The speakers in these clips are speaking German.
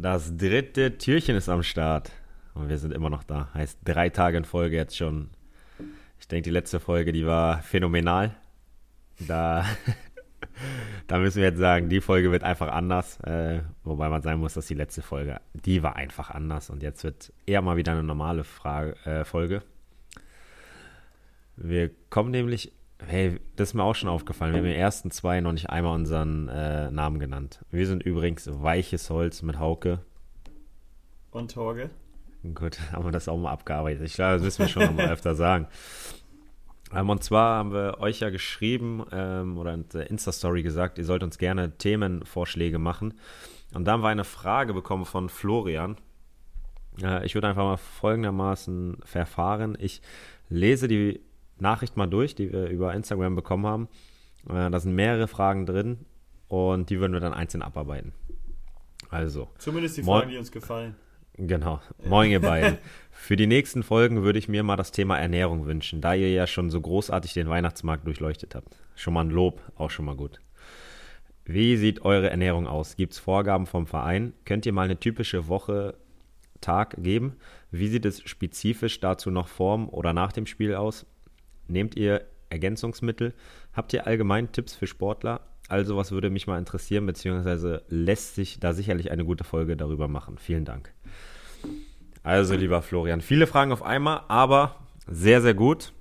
Das dritte Türchen ist am Start. Und wir sind immer noch da. Heißt drei Tage in Folge jetzt schon. Ich denke, die letzte Folge, die war phänomenal. Da, da müssen wir jetzt sagen, die Folge wird einfach anders. Äh, wobei man sagen muss, dass die letzte Folge, die war einfach anders. Und jetzt wird eher mal wieder eine normale Frage, äh, Folge. Wir kommen nämlich Hey, das ist mir auch schon aufgefallen. Wir haben in den ersten zwei noch nicht einmal unseren äh, Namen genannt. Wir sind übrigens Weiches Holz mit Hauke. Und Torge. Gut, haben wir das auch mal abgearbeitet. Ich glaube, das müssen wir schon mal öfter sagen. Ähm, und zwar haben wir euch ja geschrieben ähm, oder in der Insta-Story gesagt, ihr sollt uns gerne Themenvorschläge machen. Und da haben wir eine Frage bekommen von Florian. Äh, ich würde einfach mal folgendermaßen verfahren. Ich lese die Nachricht mal durch, die wir über Instagram bekommen haben. Äh, da sind mehrere Fragen drin und die würden wir dann einzeln abarbeiten. Also. Zumindest die Fragen, die uns gefallen. Genau. Moin, ihr beiden. Für die nächsten Folgen würde ich mir mal das Thema Ernährung wünschen, da ihr ja schon so großartig den Weihnachtsmarkt durchleuchtet habt. Schon mal ein Lob, auch schon mal gut. Wie sieht eure Ernährung aus? Gibt es Vorgaben vom Verein? Könnt ihr mal eine typische Woche, Tag geben? Wie sieht es spezifisch dazu noch vorm oder nach dem Spiel aus? Nehmt ihr Ergänzungsmittel? Habt ihr allgemein Tipps für Sportler? Also, was würde mich mal interessieren, beziehungsweise lässt sich da sicherlich eine gute Folge darüber machen. Vielen Dank. Also, lieber Florian, viele Fragen auf einmal, aber sehr, sehr gut,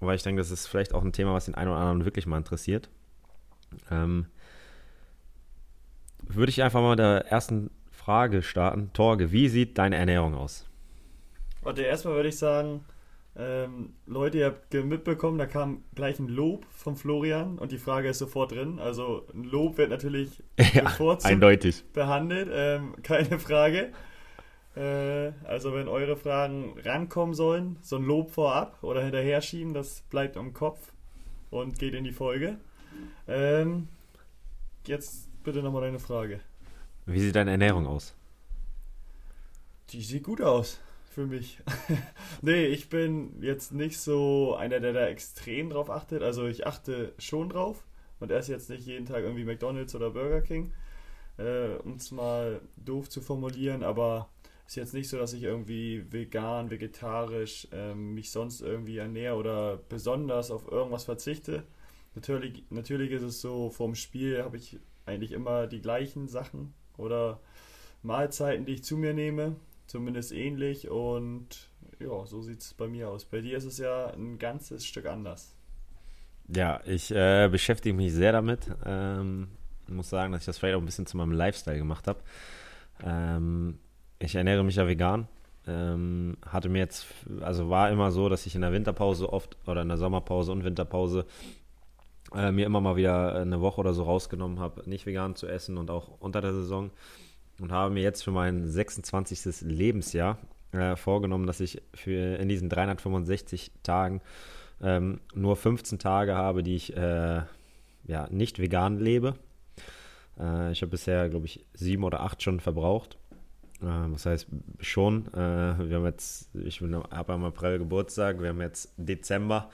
weil ich denke, das ist vielleicht auch ein Thema, was den einen oder anderen wirklich mal interessiert. Ähm, würde ich einfach mal mit der ersten Frage starten. Torge, wie sieht deine Ernährung aus? Warte, erstmal würde ich sagen, ähm, Leute, ihr habt mitbekommen, da kam gleich ein Lob von Florian und die Frage ist sofort drin. Also ein Lob wird natürlich ja, eindeutig. behandelt, ähm, keine Frage. Äh, also wenn eure Fragen rankommen sollen, so ein Lob vorab oder hinterher schieben, das bleibt im Kopf und geht in die Folge. Ähm, jetzt bitte nochmal deine Frage. Wie sieht deine Ernährung aus? Die sieht gut aus für mich. nee, ich bin jetzt nicht so einer, der da extrem drauf achtet. Also ich achte schon drauf und esse jetzt nicht jeden Tag irgendwie McDonalds oder Burger King, äh, um es mal doof zu formulieren, aber ist jetzt nicht so, dass ich irgendwie vegan, vegetarisch ähm, mich sonst irgendwie ernähre oder besonders auf irgendwas verzichte. Natürlich, natürlich ist es so, vorm Spiel habe ich eigentlich immer die gleichen Sachen oder Mahlzeiten, die ich zu mir nehme zumindest ähnlich und ja, so sieht es bei mir aus. Bei dir ist es ja ein ganzes Stück anders. Ja, ich äh, beschäftige mich sehr damit. Ähm, muss sagen, dass ich das vielleicht auch ein bisschen zu meinem Lifestyle gemacht habe. Ähm, ich ernähre mich ja vegan. Ähm, hatte mir jetzt, also war immer so, dass ich in der Winterpause oft oder in der Sommerpause und Winterpause äh, mir immer mal wieder eine Woche oder so rausgenommen habe, nicht vegan zu essen und auch unter der Saison und habe mir jetzt für mein 26. Lebensjahr äh, vorgenommen, dass ich für in diesen 365 Tagen ähm, nur 15 Tage habe, die ich äh, ja, nicht vegan lebe. Äh, ich habe bisher, glaube ich, sieben oder acht schon verbraucht. Äh, das heißt schon, äh, wir haben jetzt, ich habe am April Geburtstag, wir haben jetzt Dezember.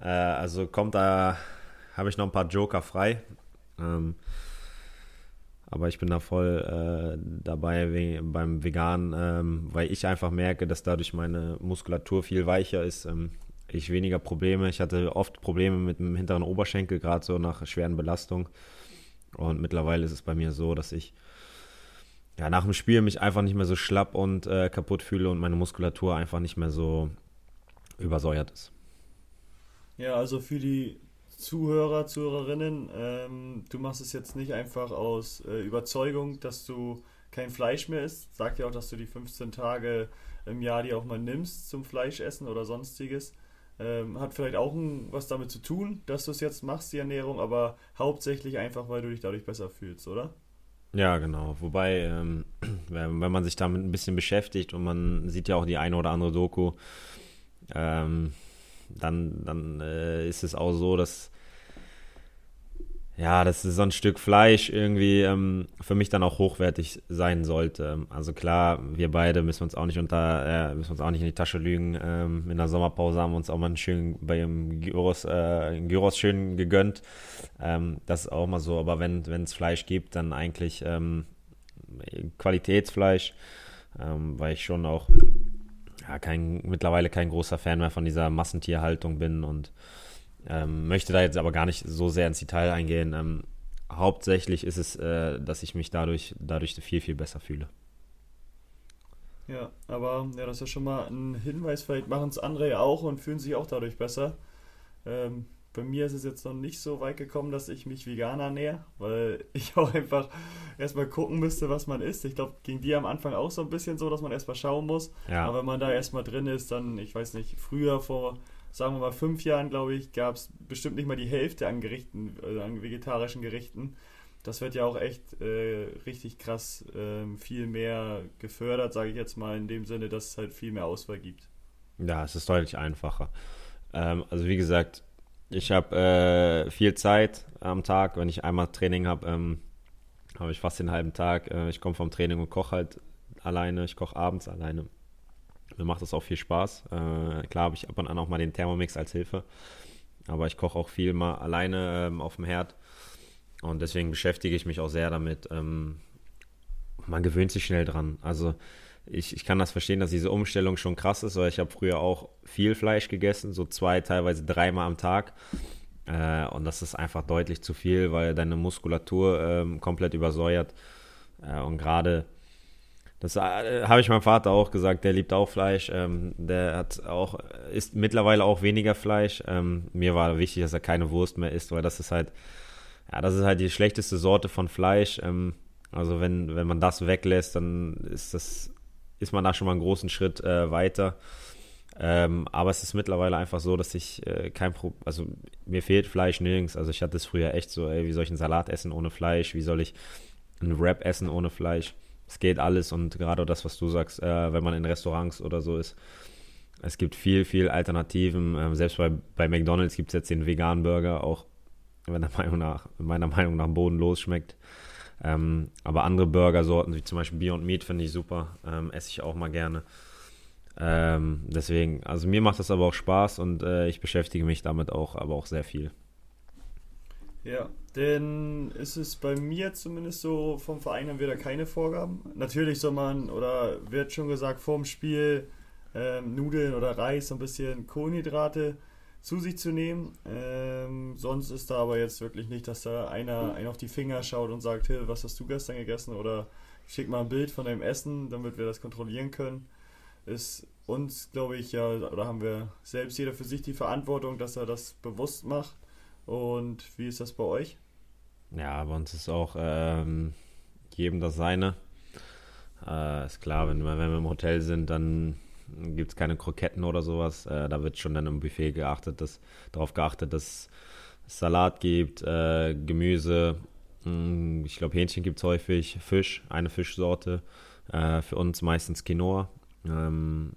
Äh, also kommt da, habe ich noch ein paar Joker frei. Ähm, aber ich bin da voll äh, dabei we beim Vegan, ähm, weil ich einfach merke, dass dadurch meine Muskulatur viel weicher ist. Ähm, ich weniger Probleme. Ich hatte oft Probleme mit dem hinteren Oberschenkel, gerade so nach schweren Belastungen. Und mittlerweile ist es bei mir so, dass ich ja, nach dem Spiel mich einfach nicht mehr so schlapp und äh, kaputt fühle und meine Muskulatur einfach nicht mehr so übersäuert ist. Ja, also für die Zuhörer, Zuhörerinnen, ähm, du machst es jetzt nicht einfach aus äh, Überzeugung, dass du kein Fleisch mehr isst. Sagt ja auch, dass du die 15 Tage im Jahr die auch mal nimmst zum Fleischessen oder sonstiges. Ähm, hat vielleicht auch ein, was damit zu tun, dass du es jetzt machst, die Ernährung, aber hauptsächlich einfach, weil du dich dadurch besser fühlst, oder? Ja, genau. Wobei, ähm, wenn man sich damit ein bisschen beschäftigt und man sieht ja auch die eine oder andere Doku, ähm, dann, dann äh, ist es auch so, dass ja, das ist so ein Stück Fleisch irgendwie ähm, für mich dann auch hochwertig sein sollte. Also klar, wir beide müssen uns auch nicht unter, äh, müssen uns auch nicht in die Tasche lügen. Ähm, in der Sommerpause haben wir uns auch mal einen schönen, bei dem Gyros, äh, Gyros schön gegönnt. Ähm, das ist auch mal so, aber wenn es Fleisch gibt, dann eigentlich ähm, Qualitätsfleisch, ähm, weil ich schon auch ja, kein, mittlerweile kein großer Fan mehr von dieser Massentierhaltung bin und ähm, möchte da jetzt aber gar nicht so sehr ins Detail eingehen. Ähm, hauptsächlich ist es, äh, dass ich mich dadurch, dadurch viel, viel besser fühle. Ja, aber ja, das ist ja schon mal ein Hinweis. Vielleicht machen es andere ja auch und fühlen sich auch dadurch besser. Ähm, bei mir ist es jetzt noch nicht so weit gekommen, dass ich mich vegan ernähre, weil ich auch einfach erstmal gucken müsste, was man isst. Ich glaube, ging dir am Anfang auch so ein bisschen so, dass man erstmal schauen muss. Ja. Aber wenn man da erstmal drin ist, dann, ich weiß nicht, früher vor, sagen wir mal, fünf Jahren, glaube ich, gab es bestimmt nicht mal die Hälfte an Gerichten, also an vegetarischen Gerichten das wird ja auch echt äh, richtig krass äh, viel mehr gefördert, sage ich jetzt mal, in dem Sinne, dass es halt viel mehr Auswahl gibt. Ja, es ist deutlich einfacher. Ähm, also wie gesagt, ich habe äh, viel Zeit am Tag. Wenn ich einmal Training habe, ähm, habe ich fast den halben Tag. Äh, ich komme vom Training und koche halt alleine. Ich koche abends alleine. Mir macht das auch viel Spaß. Äh, klar habe ich ab und an auch mal den Thermomix als Hilfe. Aber ich koche auch viel mal alleine ähm, auf dem Herd. Und deswegen beschäftige ich mich auch sehr damit. Ähm, man gewöhnt sich schnell dran. Also ich, ich kann das verstehen, dass diese Umstellung schon krass ist, weil ich habe früher auch viel Fleisch gegessen, so zwei, teilweise dreimal am Tag. Äh, und das ist einfach deutlich zu viel, weil deine Muskulatur ähm, komplett übersäuert. Äh, und gerade, das äh, habe ich meinem Vater auch gesagt, der liebt auch Fleisch. Ähm, der hat auch, isst mittlerweile auch weniger Fleisch. Ähm, mir war wichtig, dass er keine Wurst mehr isst, weil das ist halt ja, das ist halt die schlechteste Sorte von Fleisch. Ähm, also wenn, wenn man das weglässt, dann ist das, ist man da schon mal einen großen Schritt äh, weiter. Ähm, aber es ist mittlerweile einfach so, dass ich äh, kein Problem, also mir fehlt Fleisch nirgends. Also ich hatte es früher echt so, ey, wie soll ich einen Salat essen ohne Fleisch? Wie soll ich einen Wrap essen ohne Fleisch? Es geht alles und gerade das, was du sagst, äh, wenn man in Restaurants oder so ist, es gibt viel, viel Alternativen. Ähm, selbst bei, bei McDonalds gibt es jetzt den veganen Burger, auch meiner Meinung nach, meiner Meinung nach bodenlos schmeckt. Ähm, aber andere Burgersorten, wie zum Beispiel Beyond Meat, finde ich super. Ähm, esse ich auch mal gerne. Ähm, deswegen, also mir macht das aber auch Spaß und äh, ich beschäftige mich damit auch, aber auch sehr viel. Ja, denn ist es bei mir zumindest so, vom Verein haben wir da keine Vorgaben. Natürlich soll man, oder wird schon gesagt, vorm Spiel ähm, Nudeln oder Reis, so ein bisschen Kohlenhydrate zu sich zu nehmen. Ähm, sonst ist da aber jetzt wirklich nicht, dass da einer einen auf die Finger schaut und sagt, hey, was hast du gestern gegessen? Oder schick mal ein Bild von deinem Essen, damit wir das kontrollieren können. Ist uns, glaube ich, ja, oder haben wir selbst jeder für sich die Verantwortung, dass er das bewusst macht. Und wie ist das bei euch? Ja, bei uns ist auch ähm, jedem das seine. Äh, ist klar, wenn wir, wenn wir im Hotel sind, dann gibt es keine Kroketten oder sowas. Äh, da wird schon dann im Buffet geachtet, dass, darauf geachtet, dass es Salat gibt, äh, Gemüse. Mh, hm, ich glaube, Hähnchen gibt es häufig, Fisch, eine Fischsorte. Äh, für uns meistens Quinoa. Ähm,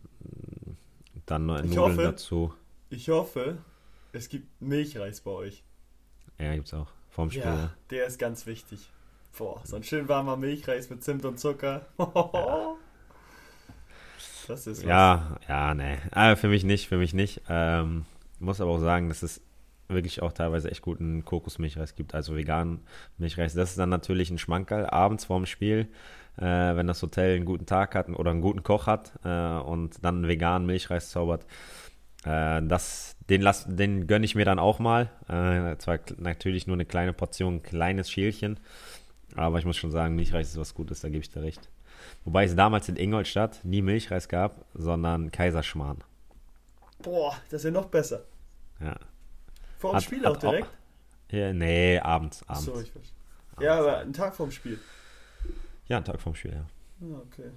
dann noch Nudeln hoffe, dazu. Ich hoffe, es gibt Milchreis bei euch. Ja, gibt es auch. Vorm Spiel. Ja, der ist ganz wichtig. Boah, so ein schön warmer Milchreis mit Zimt und Zucker. ja. Das ist was. Ja, ja, nee. Ah, für mich nicht, für mich nicht. Ähm, muss aber auch sagen, dass es wirklich auch teilweise echt guten Kokosmilchreis gibt, also veganen Milchreis. Das ist dann natürlich ein Schmankerl abends vorm Spiel, äh, wenn das Hotel einen guten Tag hat oder einen guten Koch hat äh, und dann einen veganen Milchreis zaubert. Äh, das, den, lass, den gönne ich mir dann auch mal. Äh, zwar natürlich nur eine kleine Portion, ein kleines Schälchen, aber ich muss schon sagen, Milchreis ist was Gutes, da gebe ich dir recht. Wobei es damals in Ingolstadt nie Milchreis gab, sondern Kaiserschmarrn. Boah, das ist ja noch besser. Ja. Vor dem Spiel auch direkt? Auch, ja, nee, abends. abends. So, ich verstehe. Ja, aber einen Tag vorm Spiel. Ja, einen Tag vorm Spiel, ja. Ah, okay.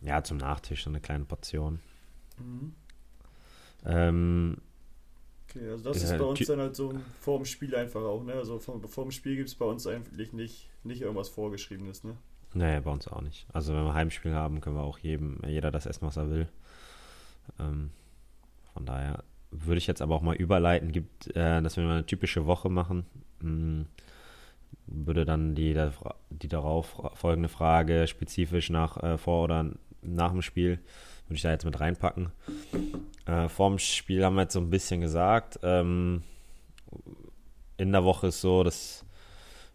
Ja, zum Nachtisch so eine kleine Portion. Mhm. Ähm, okay, also das äh, ist bei uns dann halt so vor dem Spiel einfach auch, ne? Also vor, vor dem Spiel gibt es bei uns eigentlich nicht, nicht irgendwas Vorgeschriebenes, ne? Nee, bei uns auch nicht. Also wenn wir Heimspiel haben, können wir auch jedem, jeder das essen, was er will. Ähm, von daher würde ich jetzt aber auch mal überleiten, gibt, äh, dass wir eine typische Woche machen. Hm, würde dann die, die darauf folgende Frage spezifisch nach äh, vor oder nach dem Spiel, würde ich da jetzt mit reinpacken. Äh, vor dem Spiel haben wir jetzt so ein bisschen gesagt. Ähm, in der Woche ist so, dass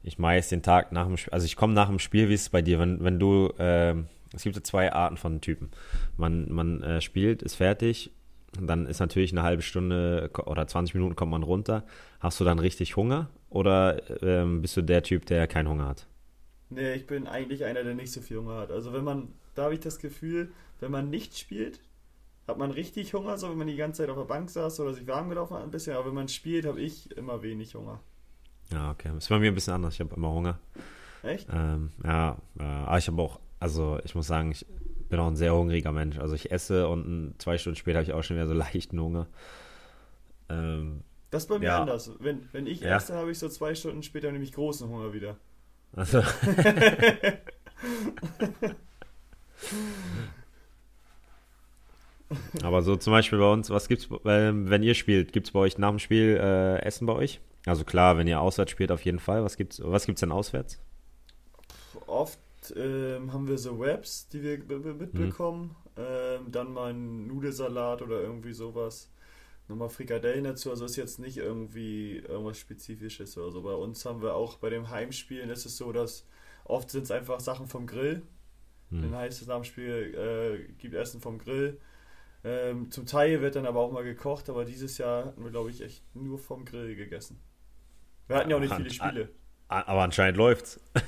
ich meist den Tag nach dem Spiel, also ich komme nach dem Spiel, wie ist es bei dir, wenn, wenn du, äh, es gibt ja zwei Arten von Typen. Man, man äh, spielt, ist fertig, dann ist natürlich eine halbe Stunde oder 20 Minuten kommt man runter. Hast du dann richtig Hunger oder ähm, bist du der Typ, der keinen Hunger hat? Nee, ich bin eigentlich einer, der nicht so viel Hunger hat. Also wenn man, da habe ich das Gefühl, wenn man nicht spielt, hat man richtig Hunger, so wenn man die ganze Zeit auf der Bank saß oder sich warm gelaufen hat ein bisschen, aber wenn man spielt, habe ich immer wenig Hunger. Ja, okay. Das ist bei mir ein bisschen anders. Ich habe immer Hunger. Echt? Ähm, ja, äh, aber ich habe auch, also ich muss sagen, ich bin auch ein sehr hungriger Mensch. Also ich esse und zwei Stunden später habe ich auch schon wieder so leichten Hunger. Ähm, das ist bei mir ja. anders. Wenn, wenn ich ja. esse, habe ich so zwei Stunden später nämlich großen Hunger wieder. Also. Aber so zum Beispiel bei uns, was gibt's, wenn ihr spielt, gibt es bei euch nach dem Spiel äh, Essen bei euch? Also klar, wenn ihr auswärts spielt, auf jeden Fall. Was gibt's, was gibt's denn auswärts? Oft ähm, haben wir so Webs, die wir mitbekommen. Hm. Ähm, dann mal ein Nudelsalat oder irgendwie sowas. Nochmal Frikadellen dazu. Also ist jetzt nicht irgendwie irgendwas Spezifisches oder so. Bei uns haben wir auch bei dem Heimspielen ist es so, dass oft sind es einfach Sachen vom Grill. Hm. Dann heißt es nach dem Spiel, äh, gibt Essen vom Grill. Ähm, zum Teil wird dann aber auch mal gekocht, aber dieses Jahr hatten wir, glaube ich, echt nur vom Grill gegessen. Wir hatten ja auch nicht viele Spiele. Aber anscheinend läuft's.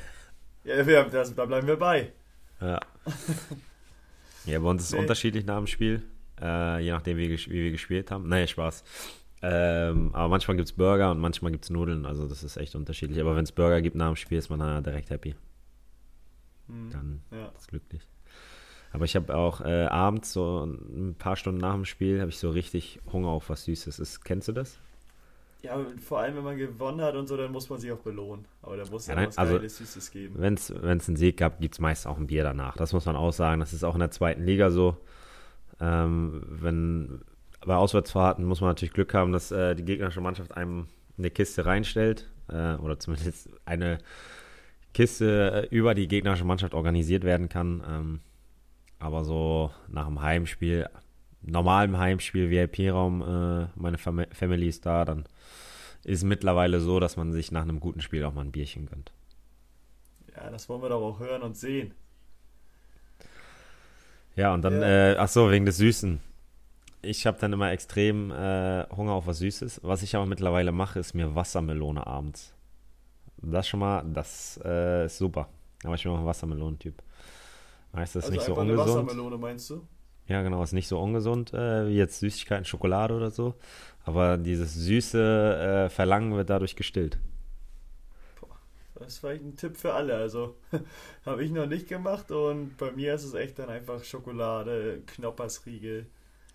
Ja, wir, das, da bleiben wir bei. Ja. ja, bei uns ist es nee. unterschiedlich nach dem Spiel. Äh, je nachdem, wie, wie, wir gespielt haben. Nee, Spaß. Ähm, aber manchmal gibt es Burger und manchmal gibt es Nudeln. Also das ist echt unterschiedlich. Aber wenn es Burger gibt nach dem Spiel, ist man dann direkt happy. Mhm. Dann ja. ist glücklich. Aber ich habe auch äh, abends, so ein paar Stunden nach dem Spiel, habe ich so richtig Hunger auf was Süßes. Ist, kennst du das? Ja, vor allem, wenn man gewonnen hat und so, dann muss man sich auch belohnen. Aber da muss ja, nein, was also, Geiles, Süßes geben. Wenn es einen Sieg gab, gibt es meist auch ein Bier danach. Das muss man auch sagen. Das ist auch in der zweiten Liga so. Ähm, wenn bei Auswärtsfahrten muss man natürlich Glück haben, dass äh, die gegnerische Mannschaft einem eine Kiste reinstellt. Äh, oder zumindest eine Kiste äh, über die gegnerische Mannschaft organisiert werden kann. Ähm, aber so nach dem Heimspiel, normalem Heimspiel, VIP-Raum, äh, meine Fam Family ist da, dann ist mittlerweile so, dass man sich nach einem guten Spiel auch mal ein Bierchen gönnt. Ja, das wollen wir doch auch hören und sehen. Ja, und dann, ja. Äh, ach so, wegen des Süßen. Ich habe dann immer extrem äh, Hunger auf was Süßes. Was ich aber mittlerweile mache, ist mir Wassermelone abends. Das schon mal, das äh, ist super. Aber ich bin auch ein Wassermelonentyp. Heißt das also nicht so ungesund? Wassermelone meinst du? Ja, genau, ist nicht so ungesund äh, wie jetzt Süßigkeiten, Schokolade oder so. Aber dieses süße äh, Verlangen wird dadurch gestillt. Das ist vielleicht ein Tipp für alle. Also habe ich noch nicht gemacht und bei mir ist es echt dann einfach Schokolade, Knoppersriegel.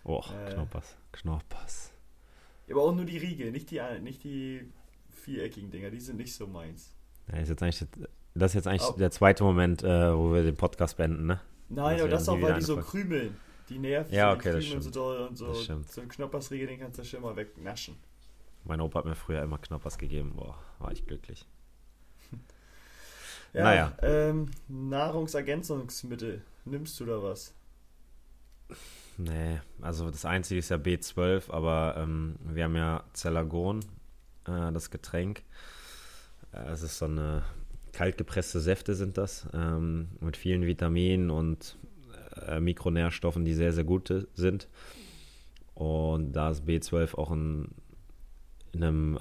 Oh, äh, Knoppers, Knoppers. Aber auch nur die Riegel, nicht die, nicht die viereckigen Dinger, die sind nicht so meins. Ja, ist jetzt eigentlich, das ist jetzt eigentlich oh. der zweite Moment, äh, wo wir den Podcast beenden, ne? Nein, aber das auch, weil die so krümeln. Die nerven ja, okay, das stimmt. so doll und so. Das stimmt. So ein Knoppersriegel, den kannst du schon mal wegnaschen. Mein Opa hat mir früher immer Knoppers gegeben. Boah, war ich glücklich. ja, naja. Ähm, Nahrungsergänzungsmittel. Nimmst du da was? Nee, also das Einzige ist ja B12, aber ähm, wir haben ja Zellagon, äh, das Getränk. Äh, es ist so eine kaltgepresste Säfte sind das, ähm, mit vielen Vitaminen und äh, Mikronährstoffen, die sehr, sehr gut sind. Und da ist B12 auch in, in einem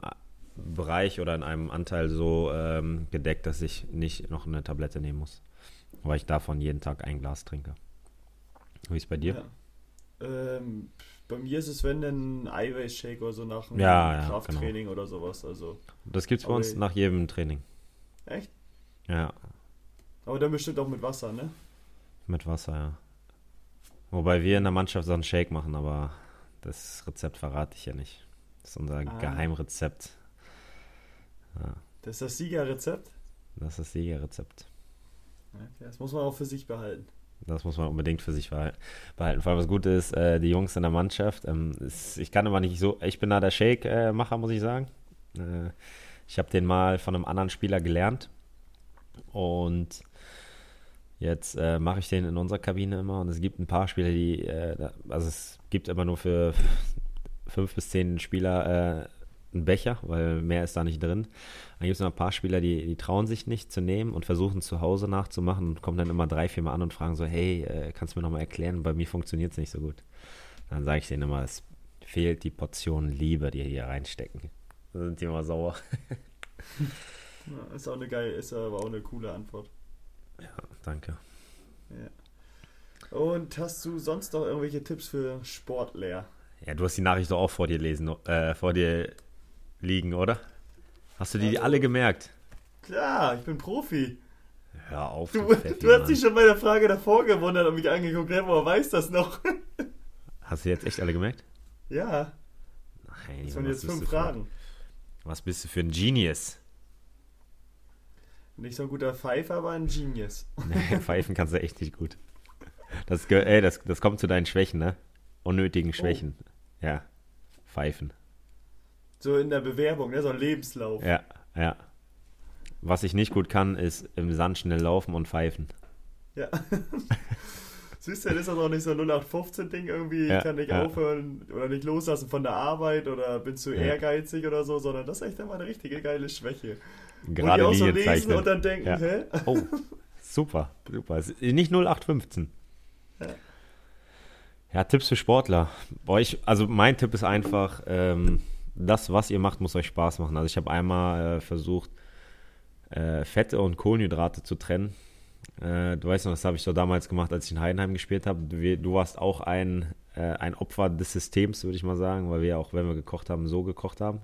Bereich oder in einem Anteil so ähm, gedeckt, dass ich nicht noch eine Tablette nehmen muss. Weil ich davon jeden Tag ein Glas trinke. Wie ist es bei dir? Ja. Ähm, bei mir ist es, wenn ein Eiweißshake oder so nach einem ja, ja, Krafttraining genau. oder sowas. Also, das gibt es bei uns nach jedem Training. Echt? Ja. Aber dann bestimmt auch mit Wasser, ne? Mit Wasser, ja. Wobei wir in der Mannschaft so einen Shake machen, aber das Rezept verrate ich ja nicht. Das ist unser ah. Geheimrezept. Ja. Das ist das Siegerrezept? Das ist das Siegerrezept. Okay, das muss man auch für sich behalten. Das muss man unbedingt für sich behalten. Vor allem, was gut ist, äh, die Jungs in der Mannschaft, ähm, ist, ich kann immer nicht so, ich bin da der Shake-Macher, muss ich sagen. Äh, ich habe den mal von einem anderen Spieler gelernt und Jetzt äh, mache ich den in unserer Kabine immer und es gibt ein paar Spieler, die, äh, also es gibt immer nur für fünf bis zehn Spieler äh, einen Becher, weil mehr ist da nicht drin. Dann gibt es noch ein paar Spieler, die, die trauen sich nicht zu nehmen und versuchen zu Hause nachzumachen und kommen dann immer drei, vier Mal an und fragen so, hey, äh, kannst du mir nochmal erklären, bei mir funktioniert es nicht so gut. Dann sage ich denen immer, es fehlt die Portion Liebe, die hier reinstecken. Dann sind die immer sauer. Ist auch eine geile, ist aber auch eine coole Antwort. Ja, danke. Ja. Und hast du sonst noch irgendwelche Tipps für Sportler? Ja, du hast die Nachricht doch auch vor dir lesen, äh, vor dir liegen, oder? Hast du die Also- alle gemerkt? Klar, ich bin Profi. Hör auf. Du, du hast dich schon bei der Frage davor gewundert und mich angeguckt, hey, woher weiß das noch? Hast du jetzt echt alle gemerkt? ja, Nein, das waren jetzt fünf du für- Fragen. Was bist du für ein Genius? Nicht so ein guter Pfeifer, aber ein Genius. Nee, pfeifen kannst du echt nicht gut. Das, ey, das, das kommt zu deinen Schwächen, ne? Unnötigen Schwächen. Ja. Pfeifen. So in der Bewerbung, ne? so ein Lebenslauf. Ja, ja. Was ich nicht gut kann, ist im Sand schnell laufen und pfeifen. Ja. Siehst du, das ist das auch nicht so ein 0815-Ding irgendwie, Ja, ich kann nicht ja. aufhören oder nicht loslassen von der Arbeit oder bin zu Ja. ehrgeizig oder so, sondern das ist echt immer eine richtige geile Schwäche. Gerade Wo die auch so Linien lesen zeichnen. und dann denken, Ja. hä? Oh, super, super. Nicht 0815. Ja. Ja, Tipps für Sportler. Bei euch, also mein Tipp ist einfach, ähm, das, was ihr macht, muss euch Spaß machen. Also ich habe einmal äh, versucht, äh, Fette und Kohlenhydrate zu trennen. Äh, du weißt noch, das habe ich so damals gemacht, als ich in Heidenheim gespielt habe. Du, du warst auch ein, äh, ein Opfer des Systems, würde ich mal sagen, weil wir auch, wenn wir gekocht haben, so gekocht haben.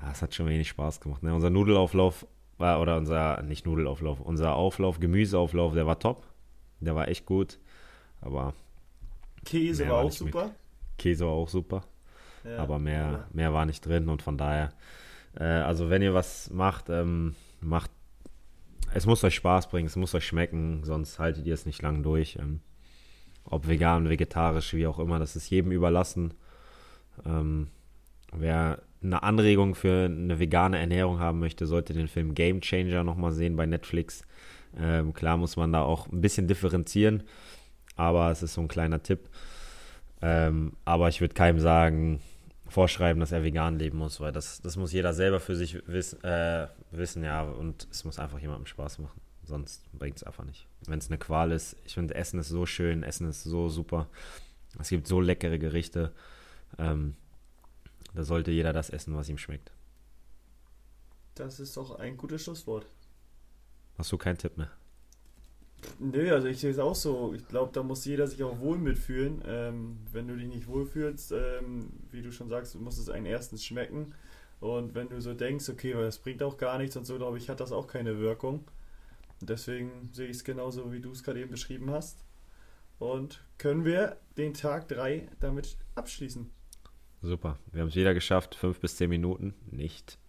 Ja, es hat schon wenig Spaß gemacht. Ne? Unser Nudelauflauf war, oder unser, nicht Nudelauflauf, unser Auflauf, Gemüseauflauf, der war top. Der war echt gut. Aber Käse war war auch super. Käse war auch super. Ja. aber mehr, mehr war nicht drin und von daher, äh, also wenn ihr was macht, ähm, macht, es muss euch Spaß bringen, es muss euch schmecken, sonst haltet ihr es nicht lang durch. Ähm, ob vegan, vegetarisch, wie auch immer, das ist jedem überlassen. Ähm, wer eine Anregung für eine vegane Ernährung haben möchte, sollte den Film Game Changer nochmal sehen bei Netflix. Ähm, klar muss man da auch ein bisschen differenzieren, aber es ist so ein kleiner Tipp. Ähm, aber ich würde keinem sagen, vorschreiben, dass er vegan leben muss, weil das, das muss jeder selber für sich wiss, äh, wissen, ja, und es muss einfach jemandem Spaß machen. Sonst bringt es einfach nicht. Wenn es eine Qual ist, ich finde, Essen ist so schön, Essen ist so super. Es gibt so leckere Gerichte. Ähm, da sollte jeder das essen, was ihm schmeckt. Das ist doch ein gutes Schlusswort. Hast du keinen Tipp mehr? Nö, also ich sehe es auch so. Ich glaube, da muss jeder sich auch wohl mitfühlen. Ähm, wenn du dich nicht wohlfühlst, ähm, wie du schon sagst, muss es einen erstens schmecken. Und wenn du so denkst, okay, weil das bringt auch gar nichts und so, glaube ich, hat das auch keine Wirkung. Deswegen sehe ich es genauso, wie du es gerade eben beschrieben hast. Und können wir den Tag 3 damit abschließen. Super. Wir haben es wieder geschafft. Fünf bis zehn Minuten. Nicht.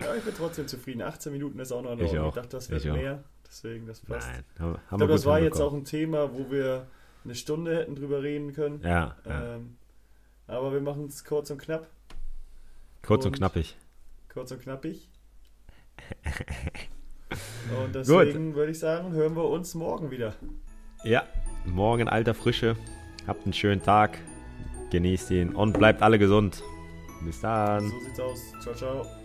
Ja, ich bin trotzdem zufrieden. 18 Minuten ist auch noch in Ich Ordnung. Ich, dachte, das Ich auch. mehr. Deswegen, das passt. Nein. Haben, ich haben glaube, das war jetzt auch ein Thema, wo wir eine Stunde hätten drüber reden können. Ja, ja. Ähm, aber wir machen es kurz und knapp. kurz und und- knappig. Kurz und knappig. Und deswegen würde ich sagen, hören wir uns morgen wieder. Ja, morgen in alter Frische. Habt einen schönen Tag. Genießt ihn und bleibt alle gesund. Bis dann. So sieht's aus. Ciao, ciao.